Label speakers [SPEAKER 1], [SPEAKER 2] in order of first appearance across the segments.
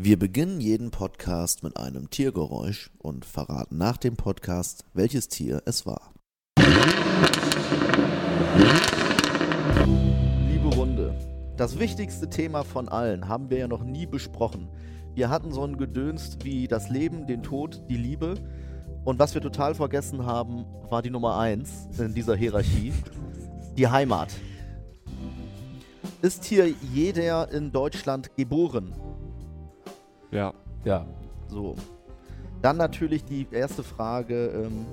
[SPEAKER 1] Wir beginnen jeden Podcast mit einem Tiergeräusch und verraten nach dem Podcast, welches Tier es war. Liebe Runde, das wichtigste Thema von allen haben wir ja noch nie besprochen. Wir hatten so ein Gedönst wie das Leben, den Tod, die Liebe. Und was wir total vergessen haben, war die Nummer eins in dieser Hierarchie, die Heimat. Ist hier jeder in Deutschland geboren?
[SPEAKER 2] Ja.
[SPEAKER 3] Ja.
[SPEAKER 1] So. Dann natürlich die erste Frage, ähm,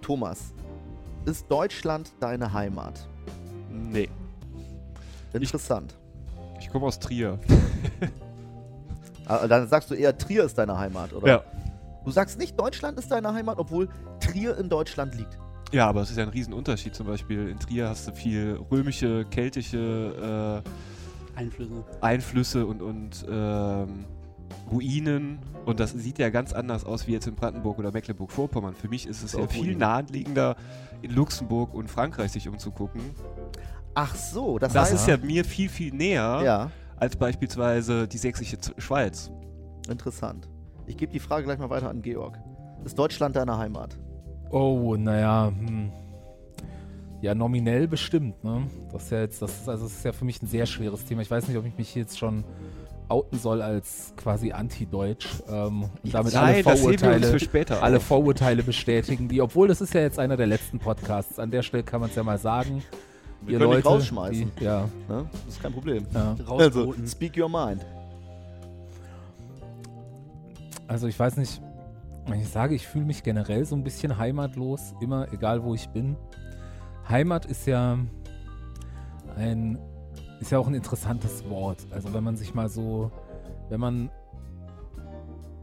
[SPEAKER 1] Thomas. Ist Deutschland deine Heimat?
[SPEAKER 2] Nee.
[SPEAKER 1] Interessant.
[SPEAKER 2] Ich komme aus Trier.
[SPEAKER 1] Ah, Dann sagst du eher, Trier ist deine Heimat, oder?
[SPEAKER 2] Ja.
[SPEAKER 1] Du sagst nicht, Deutschland ist deine Heimat, obwohl Trier in Deutschland liegt.
[SPEAKER 2] Ja, aber es ist ja ein Riesenunterschied. Zum Beispiel in Trier hast du viel römische, keltische
[SPEAKER 4] Einflüsse.
[SPEAKER 2] äh, Einflüsse und, und ähm, Ruinen. Und das sieht ja ganz anders aus wie jetzt in Brandenburg oder Mecklenburg-Vorpommern. Für mich ist es ja viel
[SPEAKER 1] Ruinen.
[SPEAKER 2] naheliegender, in Luxemburg und Frankreich sich umzugucken.
[SPEAKER 1] Ach so, das,
[SPEAKER 2] Das
[SPEAKER 1] heißt.
[SPEAKER 2] ist ja mir viel, viel näher
[SPEAKER 1] Ja,
[SPEAKER 2] als beispielsweise die sächsische Schweiz.
[SPEAKER 1] interessant. Ich gebe die Frage gleich mal weiter an Georg. Ist Deutschland deine Heimat?
[SPEAKER 3] Oh, naja, hm. Ja, nominell bestimmt, ne? Das ist ja jetzt, das ist, also das ist ja für mich ein sehr schweres Thema. Ich weiß nicht, ob ich mich jetzt schon outen soll als quasi anti-deutsch ähm, und damit alle
[SPEAKER 2] Nein, uns
[SPEAKER 3] Vorurteile,
[SPEAKER 2] für später
[SPEAKER 3] alle. Vorurteile bestätigen, die, obwohl das ist ja jetzt einer der letzten Podcasts. An der Stelle kann man es ja mal sagen.
[SPEAKER 1] Wir
[SPEAKER 3] ihr
[SPEAKER 1] können
[SPEAKER 3] Leute,
[SPEAKER 1] rausschmeißen.
[SPEAKER 3] Die, ja,
[SPEAKER 1] Ne? Das ist kein Problem.
[SPEAKER 3] ja.
[SPEAKER 1] Also, speak your mind.
[SPEAKER 3] Also ich weiß nicht, wenn ich sage, ich fühle mich generell so ein bisschen heimatlos, immer egal wo ich bin. Heimat ist ja ein ist ja auch ein interessantes Wort. Also wenn man sich mal so, wenn man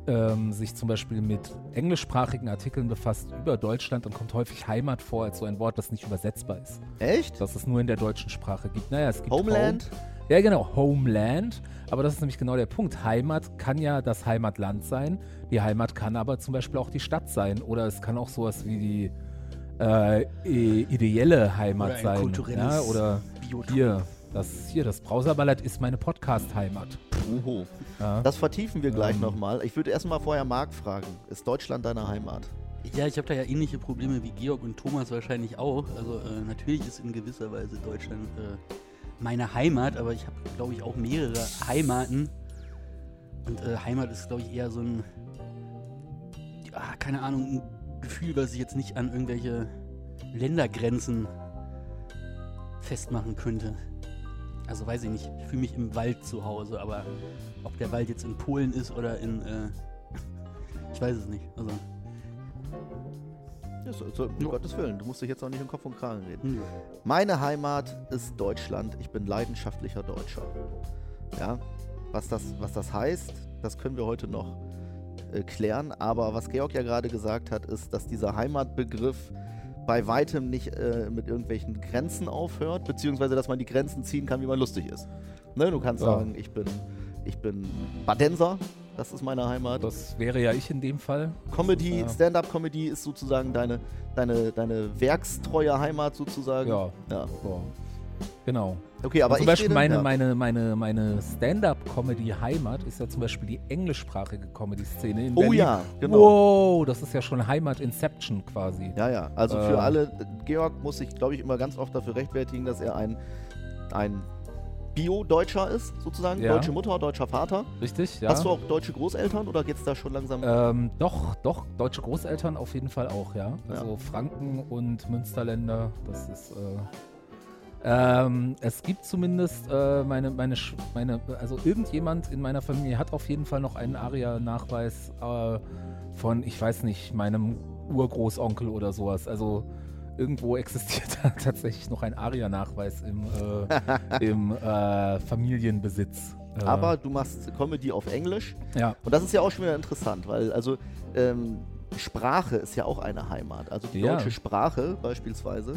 [SPEAKER 3] ähm, sich zum Beispiel mit englischsprachigen Artikeln befasst über Deutschland, dann kommt häufig Heimat vor als so ein Wort, das nicht übersetzbar ist.
[SPEAKER 1] Echt?
[SPEAKER 3] Dass es nur in der deutschen Sprache gibt. Naja, es gibt
[SPEAKER 1] Homeland?
[SPEAKER 3] Home, ja, genau, Homeland. Aber das ist nämlich genau der Punkt. Heimat kann ja das Heimatland sein. Die Heimat kann aber zum Beispiel auch die Stadt sein. Oder es kann auch sowas wie die äh, ideelle Heimat
[SPEAKER 4] Oder ein
[SPEAKER 3] sein.
[SPEAKER 4] kulturelles
[SPEAKER 3] Ja, oder
[SPEAKER 4] Biotop.
[SPEAKER 3] hier, das, hier, das Browserballett ist meine Podcast-Heimat.
[SPEAKER 1] Oho.
[SPEAKER 3] Ja.
[SPEAKER 1] Das vertiefen wir gleich
[SPEAKER 3] Ähm.
[SPEAKER 1] nochmal. Ich würde erstmal vorher Marc fragen. Ist Deutschland deine Heimat?
[SPEAKER 4] Ja, ich habe da ja ähnliche Probleme wie Georg und Thomas wahrscheinlich auch. Also äh, natürlich ist in gewisser Weise Deutschland äh, meine Heimat, aber ich habe, glaube ich, auch mehrere Heimaten. Und äh, Heimat ist, glaube ich, eher so ein, ja, keine Ahnung, ein Gefühl, was ich jetzt nicht an irgendwelche Ländergrenzen festmachen könnte. Also weiß ich nicht, ich fühle mich im Wald zu Hause, aber ob der Wald jetzt in Polen ist oder in, äh, ich weiß es nicht. Also,
[SPEAKER 1] Ja, so, so, um
[SPEAKER 4] Ja.
[SPEAKER 1] Gottes Willen. Du musst dich jetzt auch nicht im Kopf und Kragen reden.
[SPEAKER 4] hm.
[SPEAKER 1] Meine Heimat ist Deutschland. Ich bin leidenschaftlicher Deutscher. Ja, was das, was das heißt, das können wir heute noch äh, klären. Aber was Georg ja gerade gesagt hat, ist, dass dieser Heimatbegriff bei weitem nicht äh, mit irgendwelchen Grenzen aufhört, beziehungsweise dass man die Grenzen ziehen kann, wie man lustig ist. Ne, du kannst
[SPEAKER 3] Ja.
[SPEAKER 1] sagen, ich bin, ich bin Badenser, das ist meine Heimat.
[SPEAKER 3] Das wäre ja ich in dem Fall.
[SPEAKER 1] Comedy,
[SPEAKER 3] Ja.
[SPEAKER 1] Stand-up-Comedy ist sozusagen deine, deine, deine werkstreue Heimat sozusagen.
[SPEAKER 3] Ja,
[SPEAKER 1] ja.
[SPEAKER 3] Genau.
[SPEAKER 1] Okay, aber
[SPEAKER 3] Und zum
[SPEAKER 1] ich
[SPEAKER 3] Beispiel
[SPEAKER 1] rede,
[SPEAKER 3] meine,
[SPEAKER 1] ja.
[SPEAKER 3] meine, meine, meine Stand-up-Comedy-Heimat ist ja zum Beispiel die englischsprachige Comedy-Szene in
[SPEAKER 1] Oh
[SPEAKER 3] Berlin.
[SPEAKER 1] ja, genau.
[SPEAKER 3] Wow, das ist ja schon Heimat-Inception quasi.
[SPEAKER 1] Ja, ja. Also für
[SPEAKER 3] Äh.
[SPEAKER 1] alle, Georg muss sich, glaube ich, immer ganz oft dafür rechtfertigen, dass er ein, ein Bio-Deutscher ist, sozusagen.
[SPEAKER 3] Ja.
[SPEAKER 1] Deutsche Mutter, deutscher Vater.
[SPEAKER 3] Richtig, ja.
[SPEAKER 1] Hast du auch deutsche Großeltern oder geht's da schon langsam?
[SPEAKER 3] Ähm, doch, doch, deutsche Großeltern auf jeden Fall auch, ja. Also Franken und Münsterländer, das ist. Äh, ähm, es gibt zumindest äh, meine, meine, meine, also irgendjemand in meiner Familie hat auf jeden Fall noch einen ARIA-Nachweis äh, von, ich weiß nicht, meinem Urgroßonkel oder sowas. Also irgendwo existiert da tatsächlich noch ein ARIA-Nachweis im, äh, im äh, Familienbesitz. Äh,
[SPEAKER 1] Aber du machst Comedy auf Englisch.
[SPEAKER 3] ja,
[SPEAKER 1] Und das ist ja auch schon wieder interessant, weil also ähm, Sprache ist ja auch eine Heimat. Also die
[SPEAKER 3] Ja.
[SPEAKER 1] deutsche Sprache beispielsweise,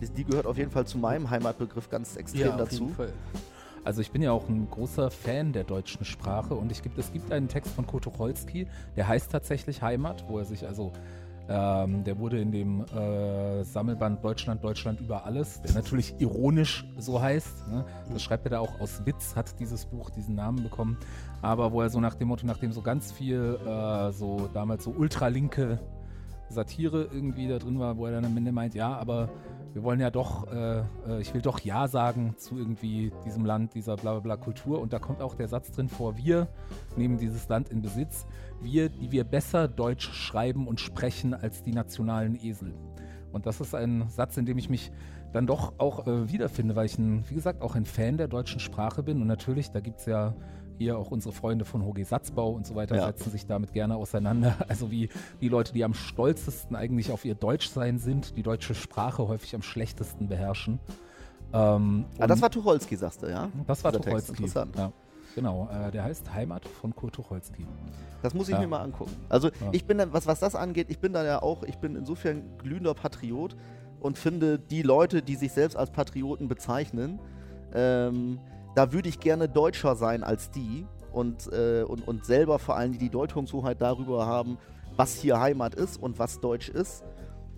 [SPEAKER 1] die, gehört auf jeden Fall zu meinem Heimatbegriff ganz extrem
[SPEAKER 4] Ja, auf
[SPEAKER 1] dazu.
[SPEAKER 4] jeden Fall.
[SPEAKER 3] Also ich bin ja auch ein großer Fan der deutschen Sprache und ich gibt, es gibt einen Text von Ko Tucholsky, der heißt tatsächlich Heimat, wo er sich also Ähm, der wurde in dem äh, Sammelband Deutschland, Deutschland über alles, der natürlich ironisch so heißt. Ne? Das schreibt er da auch aus Witz, hat dieses Buch diesen Namen bekommen. Aber wo er so nach dem Motto, nachdem so ganz viel äh, so damals so ultralinke Satire irgendwie da drin war, wo er dann am Ende meint, ja, aber wir wollen ja doch, äh, äh, ich will doch Ja sagen zu irgendwie diesem Land, dieser bla bla bla Kultur. Und da kommt auch der Satz drin vor, wir nehmen dieses Land in Besitz, wir, die wir besser Deutsch schreiben und sprechen als die nationalen Esel. Und das ist ein Satz, in dem ich mich dann doch auch äh, wiederfinde, weil ich, ein, wie gesagt, auch ein Fan der deutschen Sprache bin. Und natürlich, da gibt es ja hier auch unsere Freunde von HG Satzbau und so weiter
[SPEAKER 1] Ja.
[SPEAKER 3] setzen sich damit gerne auseinander. Also wie die Leute, die am stolzesten eigentlich auf ihr Deutschsein sind, die deutsche Sprache häufig am schlechtesten beherrschen. Ähm,
[SPEAKER 1] Ah, das war Tucholsky, sagst du, ja?
[SPEAKER 3] das war
[SPEAKER 1] dieser Text.
[SPEAKER 3] Tucholsky.
[SPEAKER 1] Interessant.
[SPEAKER 3] Ja, genau, äh, der heißt Heimat von Kurt Tucholsky.
[SPEAKER 1] Das muss ich
[SPEAKER 3] Ja.
[SPEAKER 1] mir mal angucken. Also
[SPEAKER 3] Ja.
[SPEAKER 1] ich bin, dann- was, was das angeht, ich bin da ja auch, ich bin insofern glühender Patriot und finde die Leute, die sich selbst als Patrioten bezeichnen, ähm, da würde ich gerne Deutscher sein als die und, äh, und, und selber vor allem die Deutungshoheit darüber haben, was hier Heimat ist und was Deutsch ist.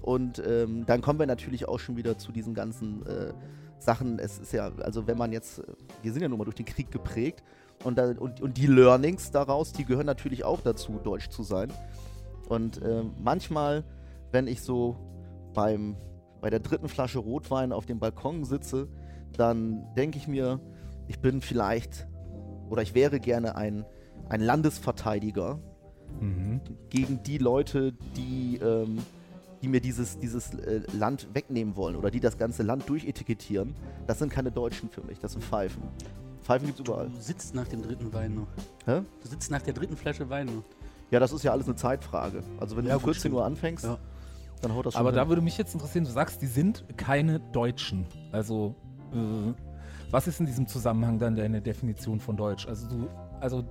[SPEAKER 1] Und ähm, dann kommen wir natürlich auch schon wieder zu diesen ganzen äh, Sachen. Es ist ja, also wenn man jetzt, wir sind ja nun mal durch den Krieg geprägt und, da, und, und die Learnings daraus, die gehören natürlich auch dazu, deutsch zu sein. Und ähm, manchmal, wenn ich so beim, bei der dritten Flasche Rotwein auf dem Balkon sitze, dann denke ich mir, ich bin vielleicht oder ich wäre gerne ein, ein Landesverteidiger
[SPEAKER 3] Mhm.
[SPEAKER 1] gegen die Leute, die, ähm, die mir dieses, dieses äh, Land wegnehmen wollen oder die das ganze Land durchetikettieren. Das sind keine Deutschen für mich, das sind Pfeifen. Pfeifen gibt es überall.
[SPEAKER 4] Du sitzt nach dem dritten Wein noch.
[SPEAKER 1] Hä?
[SPEAKER 4] Du sitzt nach der dritten Flasche Wein noch.
[SPEAKER 1] Ja, das ist ja alles eine Zeitfrage. Also wenn
[SPEAKER 4] Ja,
[SPEAKER 1] du um
[SPEAKER 4] gut,
[SPEAKER 1] 14 Uhr anfängst,
[SPEAKER 4] Ja.
[SPEAKER 1] dann haut das schon
[SPEAKER 3] Aber da
[SPEAKER 1] hin.
[SPEAKER 3] würde mich jetzt interessieren, du sagst, die sind keine Deutschen. Also, äh, was ist in diesem Zusammenhang dann deine Definition von Deutsch? Also, du, also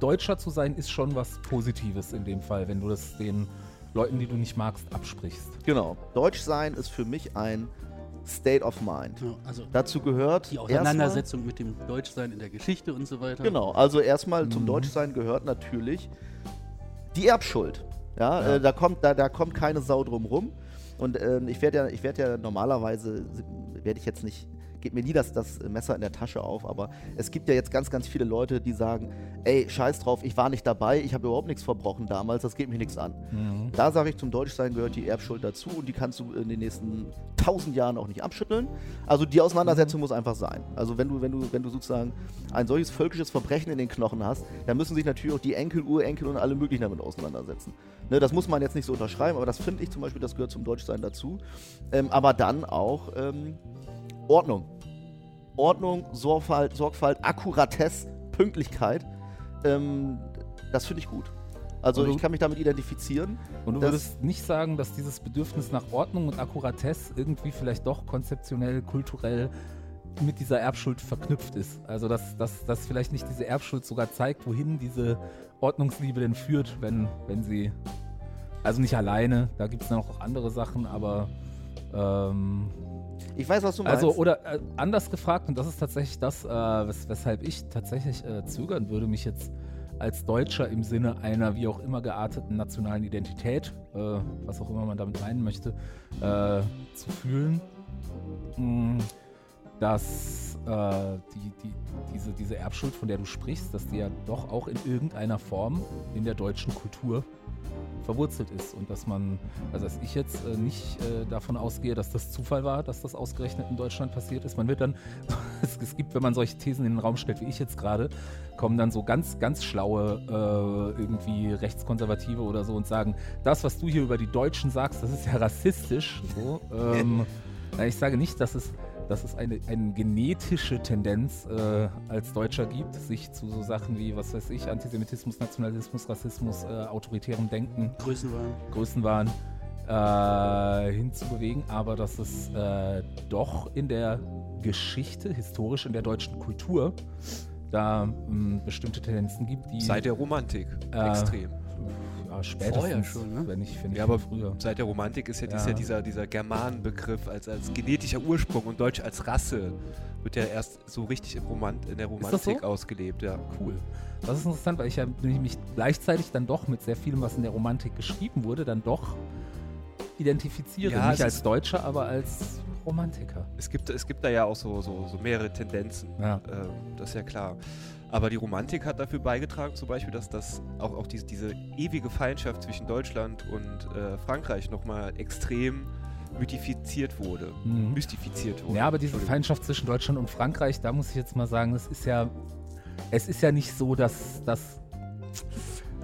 [SPEAKER 3] Deutscher zu sein ist schon was Positives in dem Fall, wenn du das den Leuten, die du nicht magst, absprichst.
[SPEAKER 1] Genau. Deutsch sein ist für mich ein State of Mind.
[SPEAKER 4] Ja, also
[SPEAKER 1] Dazu gehört
[SPEAKER 4] die Auseinandersetzung mit dem Deutschsein in der Geschichte und so weiter.
[SPEAKER 1] Genau. Also erstmal zum
[SPEAKER 3] Mhm.
[SPEAKER 1] Deutschsein gehört natürlich die Erbschuld. Ja,
[SPEAKER 3] Ja.
[SPEAKER 1] Äh, da kommt da, da kommt keine Sau drum rum. Und ähm, ich werde ja, ich werde ja normalerweise werde ich jetzt nicht geht mir nie das, das Messer in der Tasche auf, aber es gibt ja jetzt ganz, ganz viele Leute, die sagen, ey, scheiß drauf, ich war nicht dabei, ich habe überhaupt nichts verbrochen damals, das geht mich nichts an.
[SPEAKER 3] Mhm.
[SPEAKER 1] Da sage ich, zum Deutschsein gehört die Erbschuld dazu und die kannst du in den nächsten tausend Jahren auch nicht abschütteln. Also die Auseinandersetzung muss einfach sein. Also wenn du, wenn du, wenn du sozusagen ein solches völkisches Verbrechen in den Knochen hast, dann müssen sich natürlich auch die Enkel, Urenkel und alle möglichen damit auseinandersetzen. Ne, das muss man jetzt nicht so unterschreiben, aber das finde ich zum Beispiel, das gehört zum Deutschsein dazu. Ähm, aber dann auch ähm, Ordnung. Ordnung, Sorgfalt, Sorgfalt, Akkuratesse, Pünktlichkeit. Ähm, das finde ich gut. Also
[SPEAKER 3] du-
[SPEAKER 1] ich kann mich damit identifizieren.
[SPEAKER 3] Und du würdest nicht sagen, dass dieses Bedürfnis nach Ordnung und Akkuratesse irgendwie vielleicht doch konzeptionell, kulturell mit dieser Erbschuld verknüpft ist. Also dass, dass, dass vielleicht nicht diese Erbschuld sogar zeigt, wohin diese Ordnungsliebe denn führt, wenn, wenn sie. Also nicht alleine, da gibt es noch auch andere Sachen, aber ähm,
[SPEAKER 1] Ich weiß, was du meinst.
[SPEAKER 3] also, oder äh, anders gefragt, und das ist tatsächlich das, äh, wes weshalb ich tatsächlich äh, zögern würde, mich jetzt als Deutscher im Sinne einer wie auch immer gearteten nationalen Identität, äh, was auch immer man damit meinen möchte, äh, zu fühlen, mh, dass äh, die, die, diese, diese Erbschuld, von der du sprichst, dass die ja doch auch in irgendeiner Form in der deutschen Kultur verwurzelt ist und dass man, also dass ich jetzt äh, nicht äh, davon ausgehe, dass das Zufall war, dass das ausgerechnet in Deutschland passiert ist. Man wird dann, es, es gibt, wenn man solche Thesen in den Raum stellt, wie ich jetzt gerade, kommen dann so ganz, ganz schlaue äh, irgendwie Rechtskonservative oder so und sagen, das, was du hier über die Deutschen sagst, das ist ja rassistisch. So, ähm, ich sage nicht, dass es dass es eine, eine genetische Tendenz äh, als Deutscher gibt, sich zu so Sachen wie, was weiß ich, Antisemitismus, Nationalismus, Rassismus, äh, autoritärem Denken,
[SPEAKER 4] Größenwahn.
[SPEAKER 3] Größenwahn äh, hinzubewegen, aber dass es äh, doch in der Geschichte, historisch in der deutschen Kultur, da mh, bestimmte Tendenzen gibt, die
[SPEAKER 2] Seit der Romantik.
[SPEAKER 3] Äh,
[SPEAKER 2] Extrem.
[SPEAKER 3] Ja, spätestens,
[SPEAKER 4] schon, ne?
[SPEAKER 3] wenn ich, wenn ich
[SPEAKER 2] Ja, aber
[SPEAKER 3] früher.
[SPEAKER 2] Seit der Romantik ist ja,
[SPEAKER 3] Ja.
[SPEAKER 2] ja dieser, dieser Germanenbegriff als, als genetischer Ursprung und Deutsch als Rasse wird ja erst so richtig im Romant in der
[SPEAKER 3] das so?
[SPEAKER 2] Romantik ausgelebt, ja.
[SPEAKER 3] Cool. Das ist interessant, weil ich ja mich gleichzeitig dann doch mit sehr vielem, was in der Romantik geschrieben wurde, dann doch identifiziere.
[SPEAKER 2] Ja,
[SPEAKER 3] Nicht als Deutscher, aber als Romantiker.
[SPEAKER 2] Es gibt, es gibt da ja auch so, so, so mehrere Tendenzen.
[SPEAKER 3] Ja.
[SPEAKER 2] Ähm, das ist ja klar. Aber die Romantik hat dafür beigetragen, zum Beispiel, dass das auch, auch diese, diese ewige Feindschaft zwischen Deutschland und äh, Frankreich nochmal extrem mythifiziert wurde.
[SPEAKER 3] Mhm.
[SPEAKER 2] Mystifiziert wurde.
[SPEAKER 3] Ja, aber diese. Feindschaft zwischen Deutschland und Frankreich, da muss ich jetzt mal sagen, es ist ja, es ist ja nicht so, dass, dass,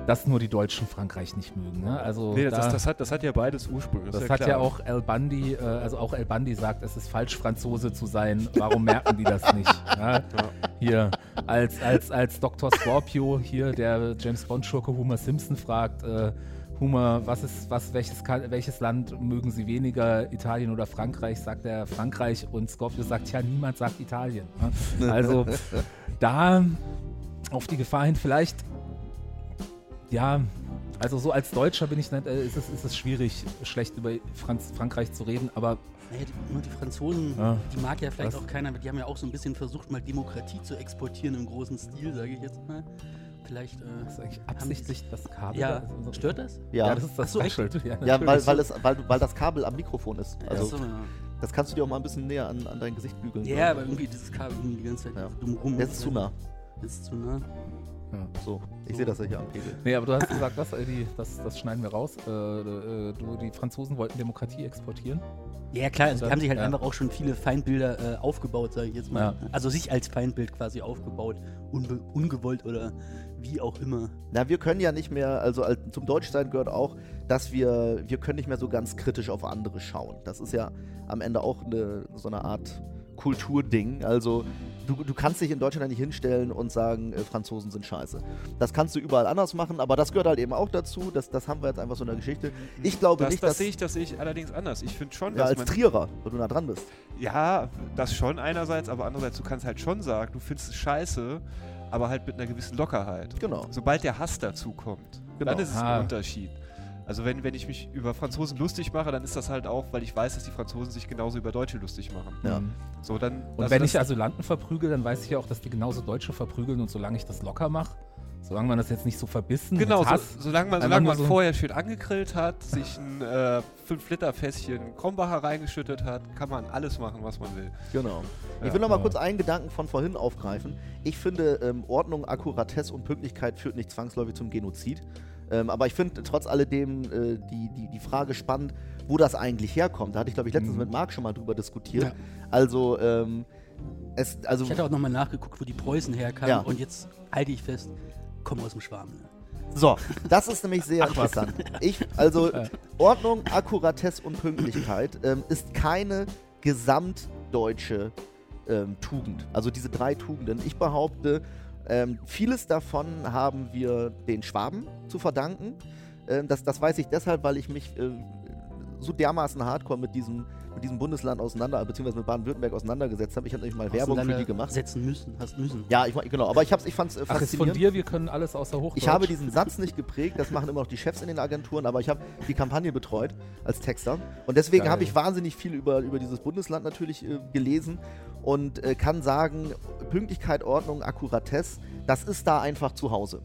[SPEAKER 3] dass nur die Deutschen Frankreich nicht mögen. Ne? Also
[SPEAKER 2] Nee,
[SPEAKER 3] da,
[SPEAKER 2] das, das, hat, das hat ja beides Ursprung.
[SPEAKER 3] das
[SPEAKER 2] ist
[SPEAKER 3] hat
[SPEAKER 2] klar.
[SPEAKER 3] ja auch El Bandi, äh, also auch El Bandi sagt, es ist falsch, Franzose zu sein. Warum merken die das nicht? Ja? Hier, als, als, als Dr. Scorpio hier, der James Bond-Schurke Homer Simpson fragt, äh, Homer, was ist, was, welches, welches Land mögen Sie weniger, Italien oder Frankreich? Sagt er Frankreich und Scorpio sagt, ja, niemand sagt Italien. ne? Also da auf die Gefahr hin, vielleicht, ja, also so als Deutscher bin ich nicht, äh, ist, es, ist es schwierig, schlecht über Franz, Frankreich zu reden, aber
[SPEAKER 4] Naja, die, nur die Franzosen,
[SPEAKER 3] Ja.
[SPEAKER 4] die mag ja vielleicht
[SPEAKER 3] Was?
[SPEAKER 4] auch keiner, aber die haben ja auch so ein bisschen versucht, mal Demokratie zu exportieren im großen Stil, sage ich jetzt mal. Vielleicht,
[SPEAKER 3] das ist
[SPEAKER 4] äh,
[SPEAKER 3] eigentlich absichtlich das Kabel.
[SPEAKER 4] ja,
[SPEAKER 3] da, unser-
[SPEAKER 4] stört das?
[SPEAKER 1] Ja,
[SPEAKER 3] Ja, das ist das
[SPEAKER 4] so, echt?
[SPEAKER 3] Special. Ja,
[SPEAKER 1] ja weil, weil, es, weil, weil das Kabel am Mikrofon ist. Also,
[SPEAKER 4] ja.
[SPEAKER 1] das kannst du dir auch mal ein bisschen näher an, an dein Gesicht bügeln.
[SPEAKER 4] ja, aber irgendwie dieses Kabel die ganze Zeit
[SPEAKER 1] Ja.
[SPEAKER 4] dumm rum.
[SPEAKER 1] Jetzt ist zu nah.
[SPEAKER 4] Jetzt ist zu nah.
[SPEAKER 3] Ja.
[SPEAKER 1] So, ich sehe das ja hier am Pegel.
[SPEAKER 3] Nee, aber du hast gesagt, was, äh, die, das, das schneiden wir raus. Äh, äh, du, die Franzosen wollten Demokratie exportieren.
[SPEAKER 4] Ja, klar, also die haben sich halt
[SPEAKER 3] ja.
[SPEAKER 4] einfach auch schon viele Feindbilder äh, aufgebaut, sage ich jetzt mal.
[SPEAKER 3] Ja.
[SPEAKER 4] Also sich als Feindbild quasi aufgebaut, unbe ungewollt oder wie auch immer.
[SPEAKER 1] Na, wir können ja nicht mehr, also als, zum Deutschsein gehört auch, dass wir, wir können nicht mehr so ganz kritisch auf andere schauen. Das ist ja am Ende auch eine, so eine Art Kulturding. Also du, du kannst dich in Deutschland nicht hinstellen und sagen, äh, Franzosen sind scheiße. Das kannst du überall anders machen, aber das gehört halt eben auch dazu. Das, das haben wir jetzt einfach so in der Geschichte. Ich glaube
[SPEAKER 2] Das,
[SPEAKER 1] nicht,
[SPEAKER 2] das
[SPEAKER 1] dass...
[SPEAKER 2] sehe ich, das sehe ich allerdings anders. Ich finde schon,
[SPEAKER 1] ja,
[SPEAKER 2] dass
[SPEAKER 1] als
[SPEAKER 2] man,
[SPEAKER 1] Trierer, weil du nah dran bist.
[SPEAKER 2] Ja, das schon einerseits, aber andererseits, du kannst halt schon sagen, du findest es scheiße, aber halt mit einer gewissen Lockerheit.
[SPEAKER 1] Genau.
[SPEAKER 2] Sobald der Hass dazu kommt,
[SPEAKER 1] Genau.
[SPEAKER 2] dann ist es
[SPEAKER 3] Ah.
[SPEAKER 2] ein Unterschied. Also wenn, wenn ich mich über Franzosen lustig mache, dann ist das halt auch, weil ich weiß, dass die Franzosen sich genauso über Deutsche lustig machen.
[SPEAKER 1] Ja.
[SPEAKER 2] So, dann,
[SPEAKER 3] Und
[SPEAKER 2] also
[SPEAKER 3] wenn ich Asylanten verprügel, dann weiß ich ja auch, dass die genauso Deutsche verprügeln und solange ich das locker mache, solange man das jetzt nicht so verbissen
[SPEAKER 2] Genau,
[SPEAKER 3] mit
[SPEAKER 2] so,
[SPEAKER 3] Hass,
[SPEAKER 2] solange man, solange man
[SPEAKER 3] so-
[SPEAKER 2] vorher schön angegrillt hat, sich ein äh, 5-Liter-Fässchen Krombacher reingeschüttet hat, kann man alles machen, was man will.
[SPEAKER 1] Genau.
[SPEAKER 2] Ja.
[SPEAKER 1] ich will noch mal
[SPEAKER 3] Ja.
[SPEAKER 1] kurz einen Gedanken von vorhin aufgreifen. Ich finde, ähm, Ordnung, Akkuratesse und Pünktlichkeit führt nicht zwangsläufig zum Genozid. Ähm, aber ich finde trotz alledem äh, die, die, die Frage spannend, wo das eigentlich herkommt. Da hatte ich, glaube ich, letztens
[SPEAKER 3] Mhm.
[SPEAKER 1] mit Marc schon mal drüber diskutiert.
[SPEAKER 4] Ja.
[SPEAKER 1] Also, ähm, es, also
[SPEAKER 4] Ich hatte auch nochmal nachgeguckt, wo die Preußen herkamen
[SPEAKER 1] Ja.
[SPEAKER 4] und jetzt halte ich fest, kommen aus dem Schwarm. Ne?
[SPEAKER 1] So, das ist nämlich sehr interessant. Ich, also Ordnung, Akkuratesse und Pünktlichkeit ähm, ist keine gesamtdeutsche ähm, Tugend. Also diese drei Tugenden. Ich behaupte, ähm, vieles davon haben wir den Schwaben zu verdanken. Ähm, das, das weiß ich deshalb, weil ich mich äh, so dermaßen hardcore mit diesem, mit diesem Bundesland auseinander, beziehungsweise mit Baden-Württemberg auseinandergesetzt habe. Ich habe nämlich mal Werbung für die gemacht.
[SPEAKER 4] Setzen müssen, hast müssen.
[SPEAKER 1] Ja, ich, genau, aber ich, hab's- ich fand es äh,
[SPEAKER 3] Ach, ist von
[SPEAKER 1] faszinierend.
[SPEAKER 3] dir, wir können alles außer Hochdeutsch.
[SPEAKER 1] Ich habe diesen Satz nicht geprägt, das machen immer noch die Chefs in den Agenturen, aber ich habe die Kampagne betreut als Texter. Und deswegen habe ich wahnsinnig viel über, über dieses Bundesland natürlich äh, gelesen und äh, kann sagen, Pünktlichkeit, Ordnung, Akkuratesse, das ist da einfach zu Hause.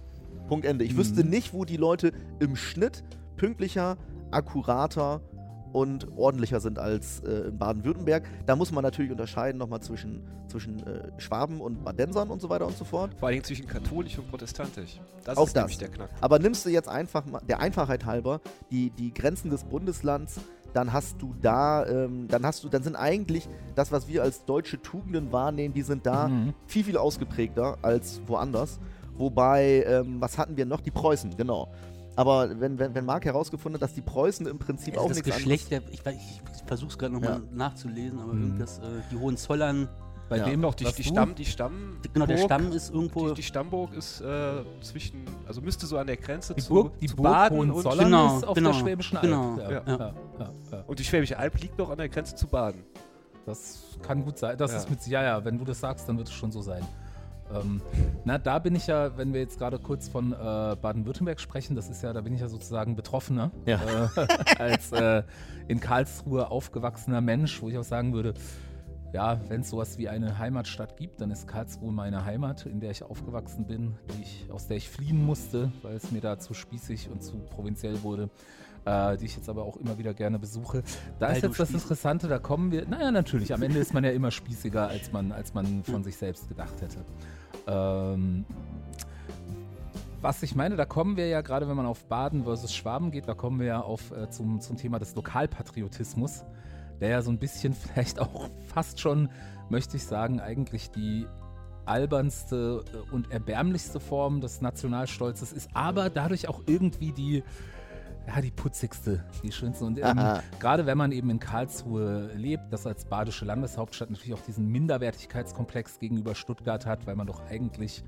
[SPEAKER 1] Punkt Ende. Ich wüsste
[SPEAKER 3] Mhm.
[SPEAKER 1] nicht, wo die Leute im Schnitt pünktlicher, akkurater und ordentlicher sind als äh, in Baden-Württemberg. Da muss man natürlich unterscheiden nochmal zwischen, zwischen äh, Schwaben und Badensern und so weiter und so fort.
[SPEAKER 2] Vor allen Dingen zwischen katholisch und protestantisch. Das
[SPEAKER 1] Auch
[SPEAKER 2] ist
[SPEAKER 1] das.
[SPEAKER 2] nämlich der Knack.
[SPEAKER 1] Aber nimmst du jetzt einfach mal, der Einfachheit halber, die, die Grenzen des Bundeslands, dann hast du da, ähm, dann hast du, dann sind eigentlich das, was wir als deutsche Tugenden wahrnehmen, die sind da
[SPEAKER 3] Mhm.
[SPEAKER 1] viel, viel ausgeprägter als woanders. Wobei, ähm, was hatten wir noch? Die Preußen, genau. Aber wenn, wenn, wenn Marc herausgefunden hat, dass die Preußen im Prinzip
[SPEAKER 4] Also
[SPEAKER 1] auch
[SPEAKER 4] das
[SPEAKER 1] nichts
[SPEAKER 4] Geschlecht, der, ich, weiß- ich versuche es gerade nochmal
[SPEAKER 1] Ja.
[SPEAKER 4] nachzulesen, aber
[SPEAKER 3] Mhm.
[SPEAKER 4] irgendwas, äh, die Hohenzollern,
[SPEAKER 3] Bei
[SPEAKER 1] Ja.
[SPEAKER 3] wem
[SPEAKER 2] Doch, die, die? Stamm, die Stamm.
[SPEAKER 4] genau, der Stamm ist irgendwo.
[SPEAKER 2] Die, die Stammburg ist äh, zwischen, also müsste so an der Grenze
[SPEAKER 3] Die
[SPEAKER 2] zu,
[SPEAKER 3] Burg, die
[SPEAKER 2] zu
[SPEAKER 3] Burg
[SPEAKER 2] Baden und,
[SPEAKER 3] Hohenzollern
[SPEAKER 4] Genau,
[SPEAKER 3] ist auf
[SPEAKER 4] genau,
[SPEAKER 3] der Schwäbischen Alb.
[SPEAKER 4] genau,
[SPEAKER 3] Ja,
[SPEAKER 2] ja.
[SPEAKER 3] ja, ja, ja.
[SPEAKER 2] und die Schwäbische Alb liegt doch an der Grenze zu Baden.
[SPEAKER 3] Das kann gut sein. Das
[SPEAKER 2] Ja.
[SPEAKER 3] ist mit, ja, ja, wenn du das sagst, dann wird es schon so sein. Ähm, na, da bin ich ja, wenn wir jetzt gerade kurz von äh, Baden-Württemberg sprechen, das ist ja, da bin ich ja sozusagen Betroffener.
[SPEAKER 1] Ja.
[SPEAKER 3] Äh, als äh, in Karlsruhe aufgewachsener Mensch, wo ich auch sagen würde, ja, wenn es sowas wie eine Heimatstadt gibt, dann ist Karlsruhe meine Heimat, in der ich aufgewachsen bin, die ich, aus der ich fliehen musste, weil es mir da zu spießig und zu provinziell wurde, äh, die ich jetzt aber auch immer wieder gerne besuche. Da
[SPEAKER 4] Weil
[SPEAKER 3] ist jetzt das Interessante, da kommen wir, naja, natürlich, am Ende ist man ja immer spießiger, als man, als man von sich selbst gedacht hätte. Ähm, was ich meine, da kommen wir ja gerade, wenn man auf Baden versus Schwaben geht, da kommen wir ja auf äh, zum, zum Thema des Lokalpatriotismus, der ja so ein bisschen vielleicht auch fast schon, möchte ich sagen, eigentlich die albernste äh, und erbärmlichste Form des Nationalstolzes ist, aber dadurch auch irgendwie die, ja, die putzigste, die schönste. Und ähm, gerade wenn man eben in Karlsruhe lebt, das als badische Landeshauptstadt natürlich auch diesen Minderwertigkeitskomplex gegenüber Stuttgart hat, weil man doch eigentlich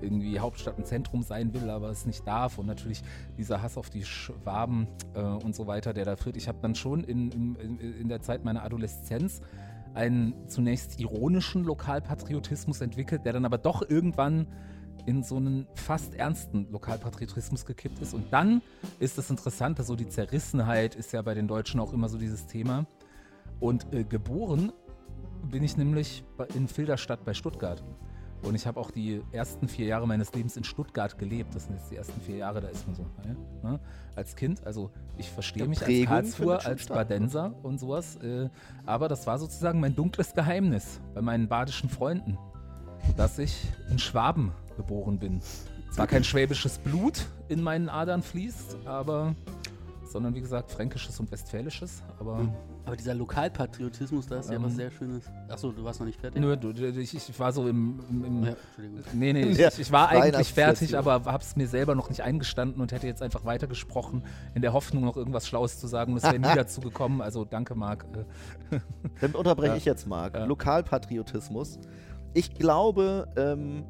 [SPEAKER 3] irgendwie Hauptstadt und Zentrum sein will, aber es nicht darf. Und natürlich dieser Hass auf die Schwaben äh, und so weiter, der da führt. Ich habe dann schon in, in, in- der Zeit meiner Adoleszenz einen zunächst ironischen Lokalpatriotismus entwickelt, der dann aber doch irgendwann in so einen fast ernsten Lokalpatriotismus gekippt ist. Und dann ist das Interessante, so die Zerrissenheit ist ja bei den Deutschen auch immer so dieses Thema. Und äh, geboren bin ich nämlich in Filderstadt bei Stuttgart. Und ich habe auch die ersten vier Jahre meines Lebens in Stuttgart gelebt. Das sind jetzt die ersten vier Jahre, da ist man so ne, ne, als Kind. Also ich verstehe
[SPEAKER 1] Ja,
[SPEAKER 3] mich als Karlsruher, als
[SPEAKER 1] ne?
[SPEAKER 3] Badenser und sowas. Äh, aber das war sozusagen mein dunkles Geheimnis bei meinen badischen Freunden, dass ich in Schwaben geboren bin. Zwar kein schwäbisches Blut in meinen Adern fließt, aber sondern wie gesagt fränkisches und westfälisches. Aber
[SPEAKER 4] Aber dieser Lokalpatriotismus, da ist ja
[SPEAKER 3] Ähm.
[SPEAKER 4] was sehr Schönes. Achso, du warst noch nicht fertig?
[SPEAKER 3] nur du, ich, ich war so im, im, im
[SPEAKER 4] Ja, Entschuldigung.
[SPEAKER 3] Nee, nee, ich,
[SPEAKER 1] Ja,
[SPEAKER 3] ich war eigentlich fertig,
[SPEAKER 1] ja.
[SPEAKER 3] aber hab's mir selber noch nicht eingestanden und hätte jetzt einfach weitergesprochen, in der Hoffnung, noch irgendwas Schlaues zu sagen. Und es wäre nie dazu gekommen. Also danke, Marc.
[SPEAKER 1] Dann unterbreche
[SPEAKER 3] Ja.
[SPEAKER 1] ich jetzt mal.
[SPEAKER 3] Ja.
[SPEAKER 1] Lokalpatriotismus. Ich glaube, ähm,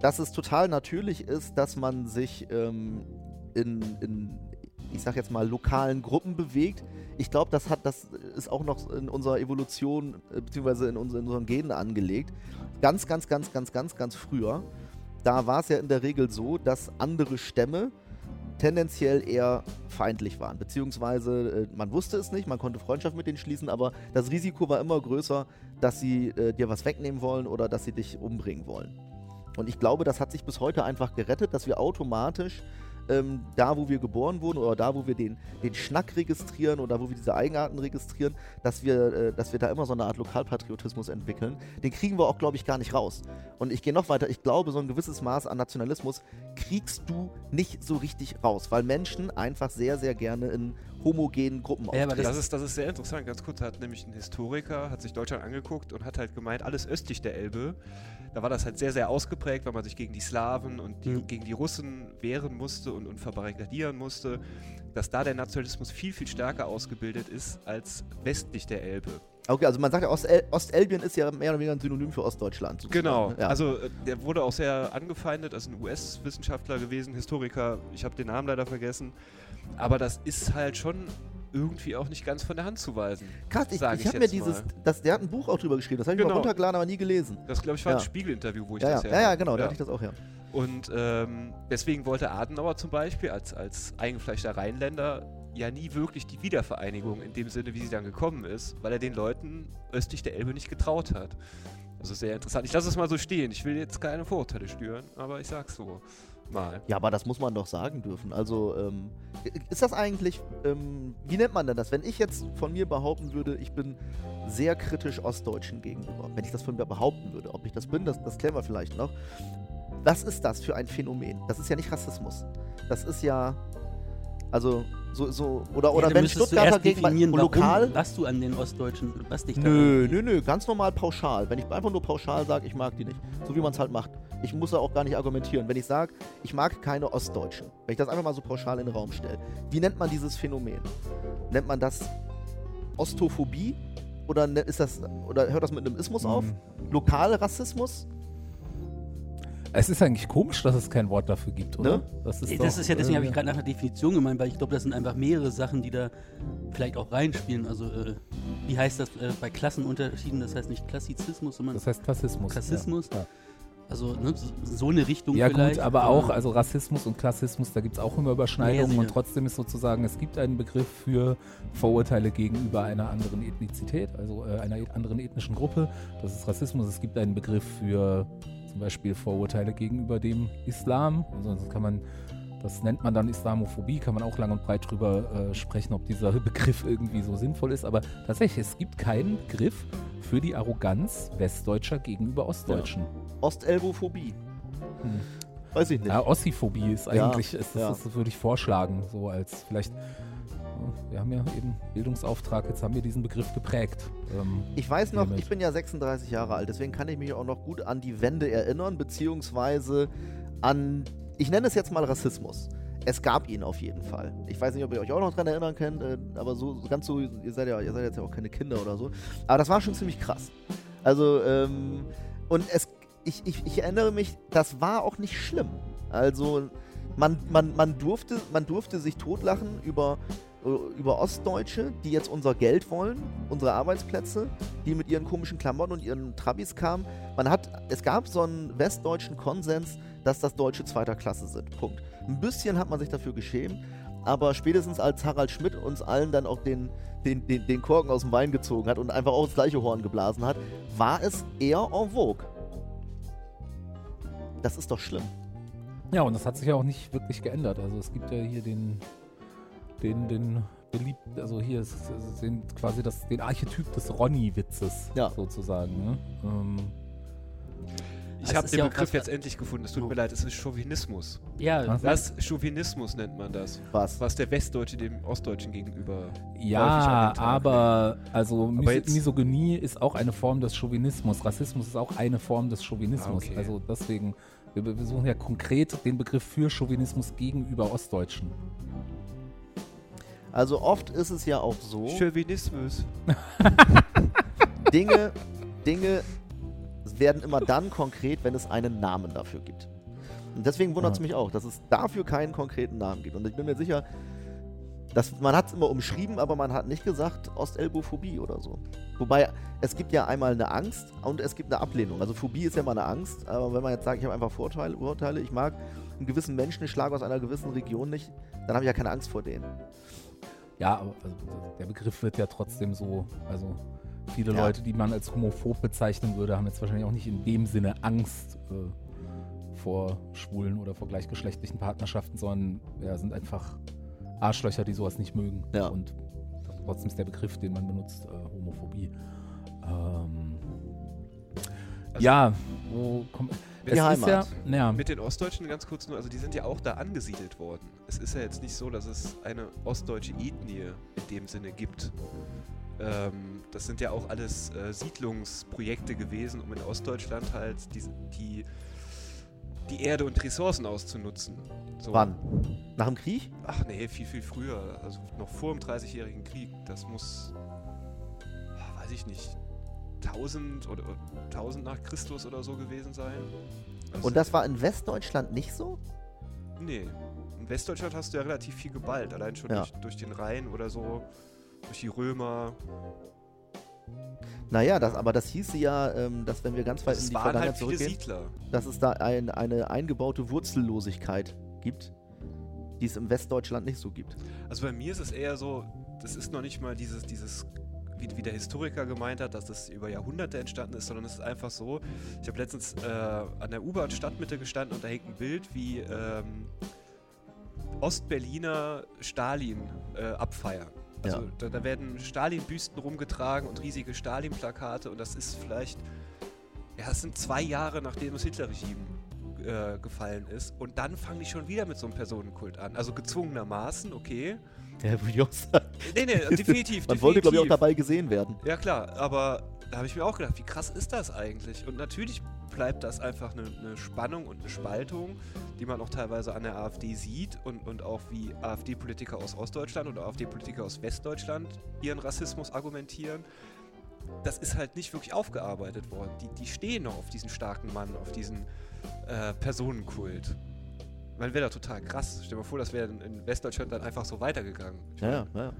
[SPEAKER 1] dass es total natürlich ist, dass man sich ähm, in, in, ich sag jetzt mal, lokalen Gruppen bewegt. Ich glaube, das hat, das ist auch noch in unserer Evolution, äh, beziehungsweise in, uns- in unseren Genen angelegt. Ganz, ganz, ganz, ganz, ganz, ganz früher. Da war es ja in der Regel so, dass andere Stämme tendenziell eher feindlich waren. Beziehungsweise äh, man wusste es nicht, man konnte Freundschaft mit denen schließen, aber das Risiko war immer größer, dass sie äh, dir was wegnehmen wollen oder dass sie dich umbringen wollen. Und ich glaube, das hat sich bis heute einfach gerettet, dass wir automatisch ähm, da, wo wir geboren wurden oder da, wo wir den, den Schnack registrieren oder wo wir diese Eigenarten registrieren, dass wir, äh, dass wir da immer so eine Art Lokalpatriotismus entwickeln. Den kriegen wir auch, glaube ich, gar nicht raus. Und ich gehe noch weiter. Ich glaube, so ein gewisses Maß an Nationalismus kriegst du nicht so richtig raus, weil Menschen einfach sehr, sehr gerne in homogenen Gruppen
[SPEAKER 4] Ja,
[SPEAKER 1] auftreten.
[SPEAKER 2] Das ist, das ist sehr interessant, ganz kurz. Hat nämlich ein Historiker, hat sich Deutschland angeguckt und hat halt gemeint, alles östlich der Elbe, da war das halt sehr, sehr ausgeprägt, weil man sich gegen die Slawen und die,
[SPEAKER 4] Mhm.
[SPEAKER 2] gegen die Russen wehren musste und, und verbarrikadieren musste, dass da der Nationalismus viel, viel stärker ausgebildet ist als westlich der Elbe.
[SPEAKER 1] Okay, also man sagt ja, Ostel Ostelbien ist ja mehr oder weniger ein Synonym für Ostdeutschland. sozusagen,
[SPEAKER 2] Genau?
[SPEAKER 1] Ja.
[SPEAKER 2] also äh, der wurde auch sehr angefeindet, also ein US-Wissenschaftler gewesen, Historiker, ich habe den Namen leider vergessen, aber das ist halt schon irgendwie auch nicht ganz von der Hand zu weisen.
[SPEAKER 1] Krass, ich, ich habe mir dieses, das, der hat ein Buch auch drüber geschrieben, das habe ich mir
[SPEAKER 2] Genau.
[SPEAKER 1] mal runtergeladen, aber nie gelesen.
[SPEAKER 2] Das, glaube ich, war
[SPEAKER 1] Ja.
[SPEAKER 2] ein Spiegel-Interview, wo ich
[SPEAKER 1] Ja,
[SPEAKER 2] das
[SPEAKER 1] ja, ja, ja, genau, da hatte ich das auch her.
[SPEAKER 2] Und ähm, deswegen wollte Adenauer zum Beispiel als, als eingefleischter Rheinländer ja nie wirklich die Wiedervereinigung in dem Sinne, wie sie dann gekommen ist, weil er den Leuten östlich der Elbe nicht getraut hat. Also sehr interessant. Ich lasse es mal so stehen. Ich will jetzt keine Vorurteile stören, aber ich sag's so mal.
[SPEAKER 1] Ja, aber das muss man doch sagen dürfen. Also, ähm, ist das eigentlich, ähm, wie nennt man denn das? Wenn ich jetzt von mir behaupten würde, ich bin sehr kritisch Ostdeutschen gegenüber, wenn ich das von mir behaupten würde, ob ich das bin, das, das klären wir vielleicht noch. Was ist das für ein Phänomen? Das ist ja nicht Rassismus. Das ist ja, also, so, so, oder, oder
[SPEAKER 4] ja,
[SPEAKER 1] wenn Stuttgarter gegen
[SPEAKER 4] warum,
[SPEAKER 1] lokal.
[SPEAKER 4] was du an den Ostdeutschen, was dich
[SPEAKER 1] Nö, nö, nö, ganz normal pauschal. Wenn ich einfach nur pauschal sage, ich mag die nicht. So wie man es halt macht. Ich muss da auch gar nicht argumentieren. Wenn ich sage, ich mag keine Ostdeutschen, wenn ich das einfach mal so pauschal in den Raum stelle, wie nennt man dieses Phänomen? Nennt man das Ostophobie? Oder ne- ist das oder hört das mit einem Ismus auf?
[SPEAKER 3] Mhm.
[SPEAKER 1] Lokale Rassismus?
[SPEAKER 3] Es ist eigentlich komisch, dass es kein Wort dafür gibt, oder?
[SPEAKER 1] Ne?
[SPEAKER 3] Das ist,
[SPEAKER 4] Das
[SPEAKER 3] doch,
[SPEAKER 4] ist ja, deswegen habe ich
[SPEAKER 3] äh,
[SPEAKER 4] gerade nach einer Definition gemeint, weil ich glaube, das sind einfach mehrere Sachen, die da vielleicht auch reinspielen. Also, äh, wie heißt das äh, bei Klassenunterschieden? Das heißt nicht Klassizismus, sondern
[SPEAKER 3] Das heißt Klassismus.
[SPEAKER 4] Klassismus.
[SPEAKER 3] Ja.
[SPEAKER 4] Also ne, so- eine Richtung
[SPEAKER 3] Ja
[SPEAKER 4] vielleicht.
[SPEAKER 3] gut, aber
[SPEAKER 4] äh,
[SPEAKER 3] auch, also Rassismus und Klassismus, da gibt es auch immer Überschneidungen
[SPEAKER 4] Ja,
[SPEAKER 3] und trotzdem ist sozusagen, es gibt einen Begriff für Vorurteile gegenüber einer anderen Ethnizität, also äh, einer et- anderen ethnischen Gruppe. Das ist Rassismus. Es gibt einen Begriff für zum Beispiel Vorurteile gegenüber dem Islam. Also das kann man, das nennt man dann Islamophobie, kann man auch lang und breit drüber äh, sprechen, ob dieser Begriff irgendwie so sinnvoll ist. Aber tatsächlich, es gibt keinen Begriff für die Arroganz Westdeutscher gegenüber Ostdeutschen.
[SPEAKER 1] Ostelbophobie.
[SPEAKER 3] Hm.
[SPEAKER 1] Weiß ich nicht.
[SPEAKER 3] Ja, Ossiphobie ist
[SPEAKER 1] Ja,
[SPEAKER 3] eigentlich, ist, das,
[SPEAKER 1] ja.
[SPEAKER 3] das würde ich vorschlagen, so als vielleicht, ja, wir haben ja eben Bildungsauftrag, jetzt haben wir diesen Begriff geprägt. Ähm,
[SPEAKER 1] Ich weiß noch,
[SPEAKER 3] hiermit.
[SPEAKER 1] ich bin ja 36 Jahre alt, deswegen kann ich mich auch noch gut an die Wende erinnern, beziehungsweise an, ich nenne es jetzt mal Rassismus. Es gab ihn auf jeden Fall. Ich weiß nicht, ob ihr euch auch noch dran erinnern könnt, äh, aber so ganz so, ihr seid ja, ihr seid jetzt ja auch keine Kinder oder so. Aber das war schon ziemlich krass. Also, ähm, und es, ich, ich, ich erinnere mich, das war auch nicht schlimm. Also, man, man, man, durfte, man durfte sich totlachen über, über Ostdeutsche, die jetzt unser Geld wollen, unsere Arbeitsplätze, die mit ihren komischen Klamotten und ihren Trabis kamen. Man hat, es gab so einen westdeutschen Konsens, dass das Deutsche zweiter Klasse sind. Punkt. Ein bisschen hat man sich dafür geschämt, aber spätestens als Harald Schmidt uns allen dann auch den, den, den, den Korken aus dem Wein gezogen hat und einfach auch das gleiche Horn geblasen hat, war es eher en vogue. Das ist doch schlimm.
[SPEAKER 3] ja, und das hat sich ja auch nicht wirklich geändert. Also es gibt ja hier den, den, den beliebt, also hier ist, den, quasi das, den Archetyp des Ronny-Witzes
[SPEAKER 1] Ja.
[SPEAKER 3] sozusagen. Ne? Ähm,
[SPEAKER 2] Ich
[SPEAKER 4] Das
[SPEAKER 2] habe den
[SPEAKER 4] ja
[SPEAKER 2] Begriff jetzt endlich gefunden. Es tut
[SPEAKER 4] Oh.
[SPEAKER 2] mir leid, es ist Chauvinismus.
[SPEAKER 4] Ja,
[SPEAKER 3] Was?
[SPEAKER 2] Das Chauvinismus nennt man das.
[SPEAKER 1] Was?
[SPEAKER 2] Was der Westdeutsche dem Ostdeutschen gegenüber.
[SPEAKER 3] Ja, aber also
[SPEAKER 2] Aber
[SPEAKER 3] Mis Misogynie ist auch eine Form des Chauvinismus. Rassismus ist auch eine Form des Chauvinismus.
[SPEAKER 2] Ah, okay.
[SPEAKER 3] Also deswegen, wir, wir suchen ja konkret den Begriff für Chauvinismus gegenüber Ostdeutschen.
[SPEAKER 1] Also oft ist es ja auch so,
[SPEAKER 2] Chauvinismus.
[SPEAKER 1] Dinge, Dinge werden immer dann konkret, wenn es einen Namen dafür gibt. Und deswegen wundert es mich auch, dass es dafür keinen konkreten Namen gibt. Und ich bin mir sicher, dass man hat es immer umschrieben, aber man hat nicht gesagt Ostelbophobie oder so. Wobei es gibt ja einmal eine Angst und es gibt eine Ablehnung. Also Phobie ist ja mal eine Angst, aber wenn man jetzt sagt, ich habe einfach Vorteile, Urteile, ich mag einen gewissen Menschen, ich schlage aus einer gewissen Region nicht, dann habe ich ja keine Angst vor denen.
[SPEAKER 3] Ja, aber also, der Begriff wird ja trotzdem so, also viele
[SPEAKER 1] Ja.
[SPEAKER 3] Leute, die man als homophob bezeichnen würde, haben jetzt wahrscheinlich auch nicht in dem Sinne Angst äh, vor schwulen oder vor gleichgeschlechtlichen Partnerschaften, sondern ja, sind einfach Arschlöcher, die sowas nicht mögen.
[SPEAKER 1] Ja.
[SPEAKER 3] Und trotzdem ist der Begriff, den man benutzt, äh, Homophobie. Ähm,
[SPEAKER 2] Also-
[SPEAKER 3] ja, wo kommt.
[SPEAKER 1] Die Heimat.
[SPEAKER 3] Ja, ja,
[SPEAKER 2] Mit den Ostdeutschen ganz kurz nur, also die sind ja auch da angesiedelt worden. Es ist ja jetzt nicht so, dass es eine ostdeutsche Ethnie in dem Sinne gibt. Ähm, das sind ja auch alles äh, Siedlungsprojekte gewesen, um in Ostdeutschland halt die, die, die Erde und Ressourcen auszunutzen. So.
[SPEAKER 1] Wann? Nach dem Krieg?
[SPEAKER 2] Ach nee, viel, viel früher. Also noch vor dem 30-jährigen Krieg. Das muss, ah, weiß ich nicht, 1000 oder 1000 nach Christus oder so gewesen sein. Also-
[SPEAKER 1] Und das war in Westdeutschland nicht so?
[SPEAKER 2] Nee. In Westdeutschland hast du ja relativ viel geballt, allein schon
[SPEAKER 1] Ja.
[SPEAKER 2] durch, durch den Rhein oder so, durch die Römer.
[SPEAKER 1] Naja, das, aber das hieße ja, ähm, dass wenn wir ganz weit in
[SPEAKER 2] Es
[SPEAKER 1] die
[SPEAKER 2] waren
[SPEAKER 1] Vergangenheit
[SPEAKER 2] halt
[SPEAKER 1] zurückgehen,
[SPEAKER 2] Siedler.
[SPEAKER 1] dass es da ein, eine eingebaute Wurzellosigkeit gibt, die es im Westdeutschland nicht so gibt.
[SPEAKER 2] Also bei mir ist es eher so, das ist noch nicht mal dieses, dieses wie, wie der Historiker gemeint hat, dass das über Jahrhunderte entstanden ist, sondern es ist einfach so, ich habe letztens äh, an der U-Bahn Stadtmitte gestanden und da hängt ein Bild, wie ähm, Ostberliner Stalin äh, abfeiern. Also
[SPEAKER 1] Ja.
[SPEAKER 2] da, da werden Stalin-Büsten rumgetragen und riesige Stalin-Plakate und das ist vielleicht, ja, es sind zwei Jahre nachdem das Hitler-Regime äh, gefallen ist und dann fangen die schon wieder mit so einem Personenkult an. Also gezwungenermaßen, okay.
[SPEAKER 1] Ja, würde ich auch sagen.
[SPEAKER 2] Nee, nee, definitiv.
[SPEAKER 1] Man wollte, glaube ich, auch
[SPEAKER 2] definitiv.
[SPEAKER 1] dabei gesehen werden.
[SPEAKER 2] Ja, klar, aber da habe ich mir auch gedacht, wie krass ist das eigentlich? Und natürlich bleibt das einfach eine, eine Spannung und eine Spaltung, die man auch teilweise an der AfD sieht und, und auch wie AfD-Politiker aus Ostdeutschland oder AfD-Politiker aus Westdeutschland ihren Rassismus argumentieren. Das ist halt nicht wirklich aufgearbeitet worden. Die, die stehen noch auf diesen starken Mann, auf diesen äh, Personenkult. Man wäre da total krass. Stell dir mal vor, das wäre in, Westdeutschland dann einfach so weitergegangen. Ich
[SPEAKER 1] Ja, ja, ja.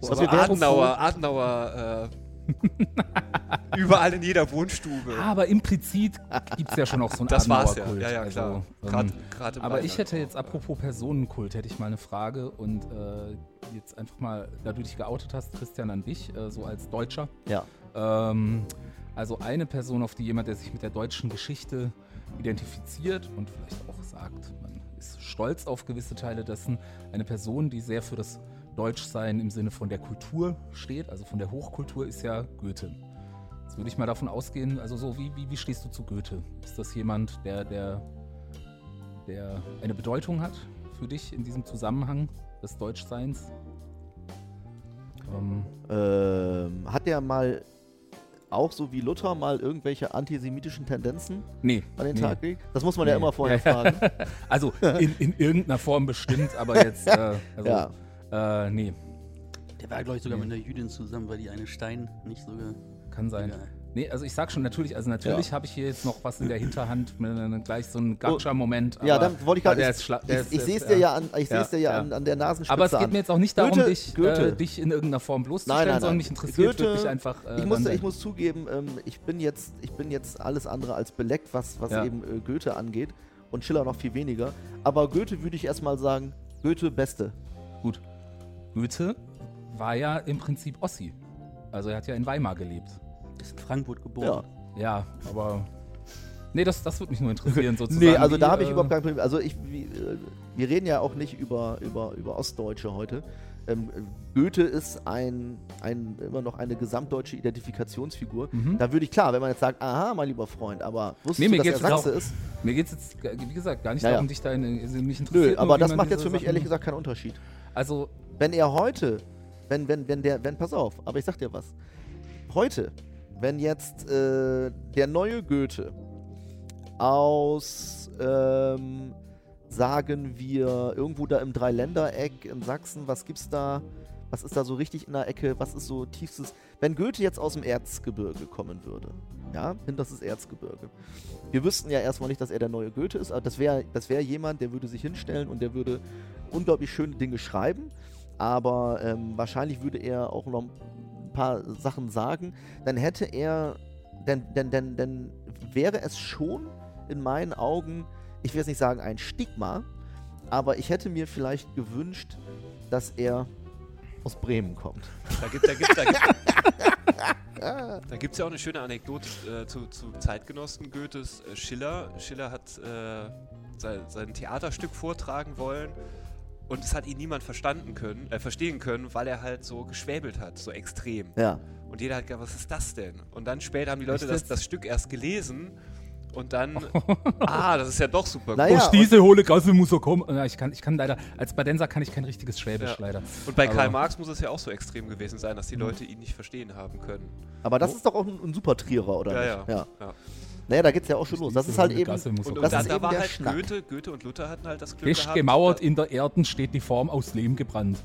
[SPEAKER 2] so
[SPEAKER 1] Aber werden
[SPEAKER 2] Adenauer, Adenauer Überall in jeder Wohnstube.
[SPEAKER 3] Aber implizit gibt es ja schon auch so einen
[SPEAKER 2] Das war's ja. Ja, ja,
[SPEAKER 3] Also,
[SPEAKER 2] klar.
[SPEAKER 3] ähm,
[SPEAKER 2] Grad,
[SPEAKER 3] aber ich hätte
[SPEAKER 2] auch.
[SPEAKER 3] jetzt, apropos Personenkult, hätte ich mal eine Frage und äh, jetzt einfach mal, da du dich geoutet hast, Christian, an dich, äh, so als Deutscher.
[SPEAKER 1] Ja.
[SPEAKER 3] Ähm, also eine Person, auf die jemand, der sich mit der deutschen Geschichte identifiziert und vielleicht auch sagt, man ist stolz auf gewisse Teile dessen, eine Person, die sehr für das Deutschsein im Sinne von der Kultur steht, also von der Hochkultur, ist ja Goethe. Jetzt würde ich mal davon ausgehen, also so, wie, wie, wie stehst du zu Goethe? Ist das jemand, der, der, der eine Bedeutung hat für dich in diesem Zusammenhang des Deutschseins? Ähm,
[SPEAKER 1] Ähm, hat der mal auch so wie Luther mal irgendwelche antisemitischen Tendenzen
[SPEAKER 3] nee.
[SPEAKER 1] an den
[SPEAKER 3] nee.
[SPEAKER 1] Tag gelegt? Das muss man ja
[SPEAKER 3] Nee.
[SPEAKER 1] immer vorher fragen.
[SPEAKER 3] Also in, in irgendeiner Form bestimmt, aber jetzt, äh, also,
[SPEAKER 1] Ja.
[SPEAKER 3] äh, nee,
[SPEAKER 4] Der war, glaube ich, sogar
[SPEAKER 3] Nee.
[SPEAKER 4] mit einer Jüdin zusammen, weil die eine Stein nicht sogar.
[SPEAKER 3] kann sein.
[SPEAKER 4] Egal.
[SPEAKER 3] Nee, also ich sag schon, natürlich, also natürlich
[SPEAKER 1] Ja.
[SPEAKER 3] habe ich hier jetzt noch was in der Hinterhand, äh, gleich so einen Gacha-Moment.
[SPEAKER 1] ja,
[SPEAKER 3] aber-
[SPEAKER 1] dann wollte ich gerade.
[SPEAKER 3] der
[SPEAKER 1] Ich, ich sehe es dir
[SPEAKER 3] äh,
[SPEAKER 1] ja an, ich
[SPEAKER 3] ja,
[SPEAKER 1] dir ja,
[SPEAKER 3] ja.
[SPEAKER 1] an, an der Nasenspitze
[SPEAKER 3] Aber es geht mir jetzt auch nicht darum,
[SPEAKER 1] Goethe-
[SPEAKER 3] dich,
[SPEAKER 1] Goethe.
[SPEAKER 3] Äh, dich in irgendeiner Form bloßzustellen,
[SPEAKER 1] Nein, nein,
[SPEAKER 3] sondern
[SPEAKER 1] nein.
[SPEAKER 3] mich interessiert
[SPEAKER 1] Goethe-
[SPEAKER 3] wirklich einfach. Äh,
[SPEAKER 1] Ich muss, ich muss zugeben, ähm, ich, bin jetzt, ich bin jetzt alles andere als beleckt, was, was
[SPEAKER 3] Ja.
[SPEAKER 1] eben äh, Goethe angeht. Und Schiller noch viel weniger. Aber Goethe würde ich erstmal sagen, Goethe Beste.
[SPEAKER 3] Gut. Goethe war ja im Prinzip Ossi. Also er hat ja in Weimar gelebt.
[SPEAKER 4] Ist in Frankfurt
[SPEAKER 1] Ja.
[SPEAKER 4] geboren.
[SPEAKER 3] Ja, aber. Nee, das, das würde mich nur interessieren, sozusagen.
[SPEAKER 1] Nee, also
[SPEAKER 3] wie,
[SPEAKER 1] da habe ich
[SPEAKER 3] äh,
[SPEAKER 1] überhaupt kein Problem. Also ich, äh, wir reden ja auch nicht über, über, über Ostdeutsche heute. Ähm, Goethe ist ein, ein, immer noch eine gesamtdeutsche Identifikationsfigur.
[SPEAKER 3] Mhm.
[SPEAKER 1] Da würde ich klar, wenn man jetzt sagt, aha, mein lieber Freund, aber wusstest
[SPEAKER 3] Nee,
[SPEAKER 1] du,
[SPEAKER 3] mir
[SPEAKER 1] dass er Sachse ist?
[SPEAKER 3] Mir geht es jetzt, wie gesagt, gar nicht
[SPEAKER 1] Ja, ja.
[SPEAKER 3] darum, dich da in, also mich interessiert.
[SPEAKER 1] Nö, aber das macht jetzt für mich
[SPEAKER 3] Sachen-
[SPEAKER 1] ehrlich gesagt keinen Unterschied.
[SPEAKER 3] Also,
[SPEAKER 1] Wenn er heute, wenn, wenn, wenn der, wenn, pass auf, aber ich sag dir was. Heute, wenn jetzt äh, der neue Goethe aus, ähm, sagen wir, irgendwo da im Dreiländereck in Sachsen, was gibt's da? Was ist da so richtig in der Ecke? Was ist so tiefstes? Wenn Goethe jetzt aus dem Erzgebirge kommen würde, ja, hinterstes Erzgebirge. Wir wüssten ja erstmal nicht, dass er der neue Goethe ist, aber das wäre das wär jemand, der würde sich hinstellen und der würde unglaublich schöne Dinge schreiben, aber ähm, wahrscheinlich würde er auch noch paar Sachen sagen. Dann hätte er, denn, denn, denn, denn wäre es schon in meinen Augen, ich will jetzt nicht sagen ein Stigma, aber ich hätte mir vielleicht gewünscht, dass er aus Bremen kommt.
[SPEAKER 2] Da gibt es da gibt, da gibt, da gibt's ja auch eine schöne Anekdote äh, zu, zu Zeitgenossen Goethes. Äh, Schiller. Schiller hat äh, sein, sein Theaterstück vortragen wollen und es hat ihn niemand verstanden können, äh, verstehen können, weil er halt so geschwäbelt hat, so extrem.
[SPEAKER 1] Ja,
[SPEAKER 2] Und jeder hat gedacht, was ist das denn? Und dann später haben die Leute das, das Stück erst gelesen und dann, ah, das ist ja doch super
[SPEAKER 1] Naja,
[SPEAKER 3] Durch
[SPEAKER 1] und-
[SPEAKER 3] diese hohle Gasse muss er kommen. Ja, ich kann, ich kann leider, als Badenser kann ich kein richtiges Schwäbisch
[SPEAKER 2] Ja.
[SPEAKER 3] leider.
[SPEAKER 2] Und bei Karl
[SPEAKER 3] Aber-
[SPEAKER 2] Marx muss es ja auch so extrem gewesen sein, dass die
[SPEAKER 3] Mhm.
[SPEAKER 2] Leute ihn nicht verstehen haben können.
[SPEAKER 1] aber das ist doch auch ein, ein super Trierer, oder
[SPEAKER 2] Ja,
[SPEAKER 1] nicht?
[SPEAKER 2] ja, ja.
[SPEAKER 1] Naja, da geht's ja auch schon los. Das ist halt eben.
[SPEAKER 3] Gasse
[SPEAKER 2] Und,
[SPEAKER 1] Das
[SPEAKER 2] da,
[SPEAKER 1] ist
[SPEAKER 2] da
[SPEAKER 1] eben
[SPEAKER 2] war
[SPEAKER 1] der
[SPEAKER 2] halt
[SPEAKER 1] Schnack.
[SPEAKER 2] Goethe, Goethe und Luther hatten halt das Glück
[SPEAKER 3] Fest
[SPEAKER 2] gehabt.
[SPEAKER 3] gemauert in der Erden steht die Form aus Lehm gebrannt.